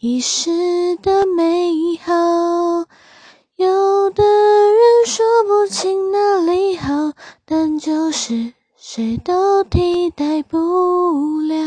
遗失的美好有的人说不清哪里好但就是谁都替代不了。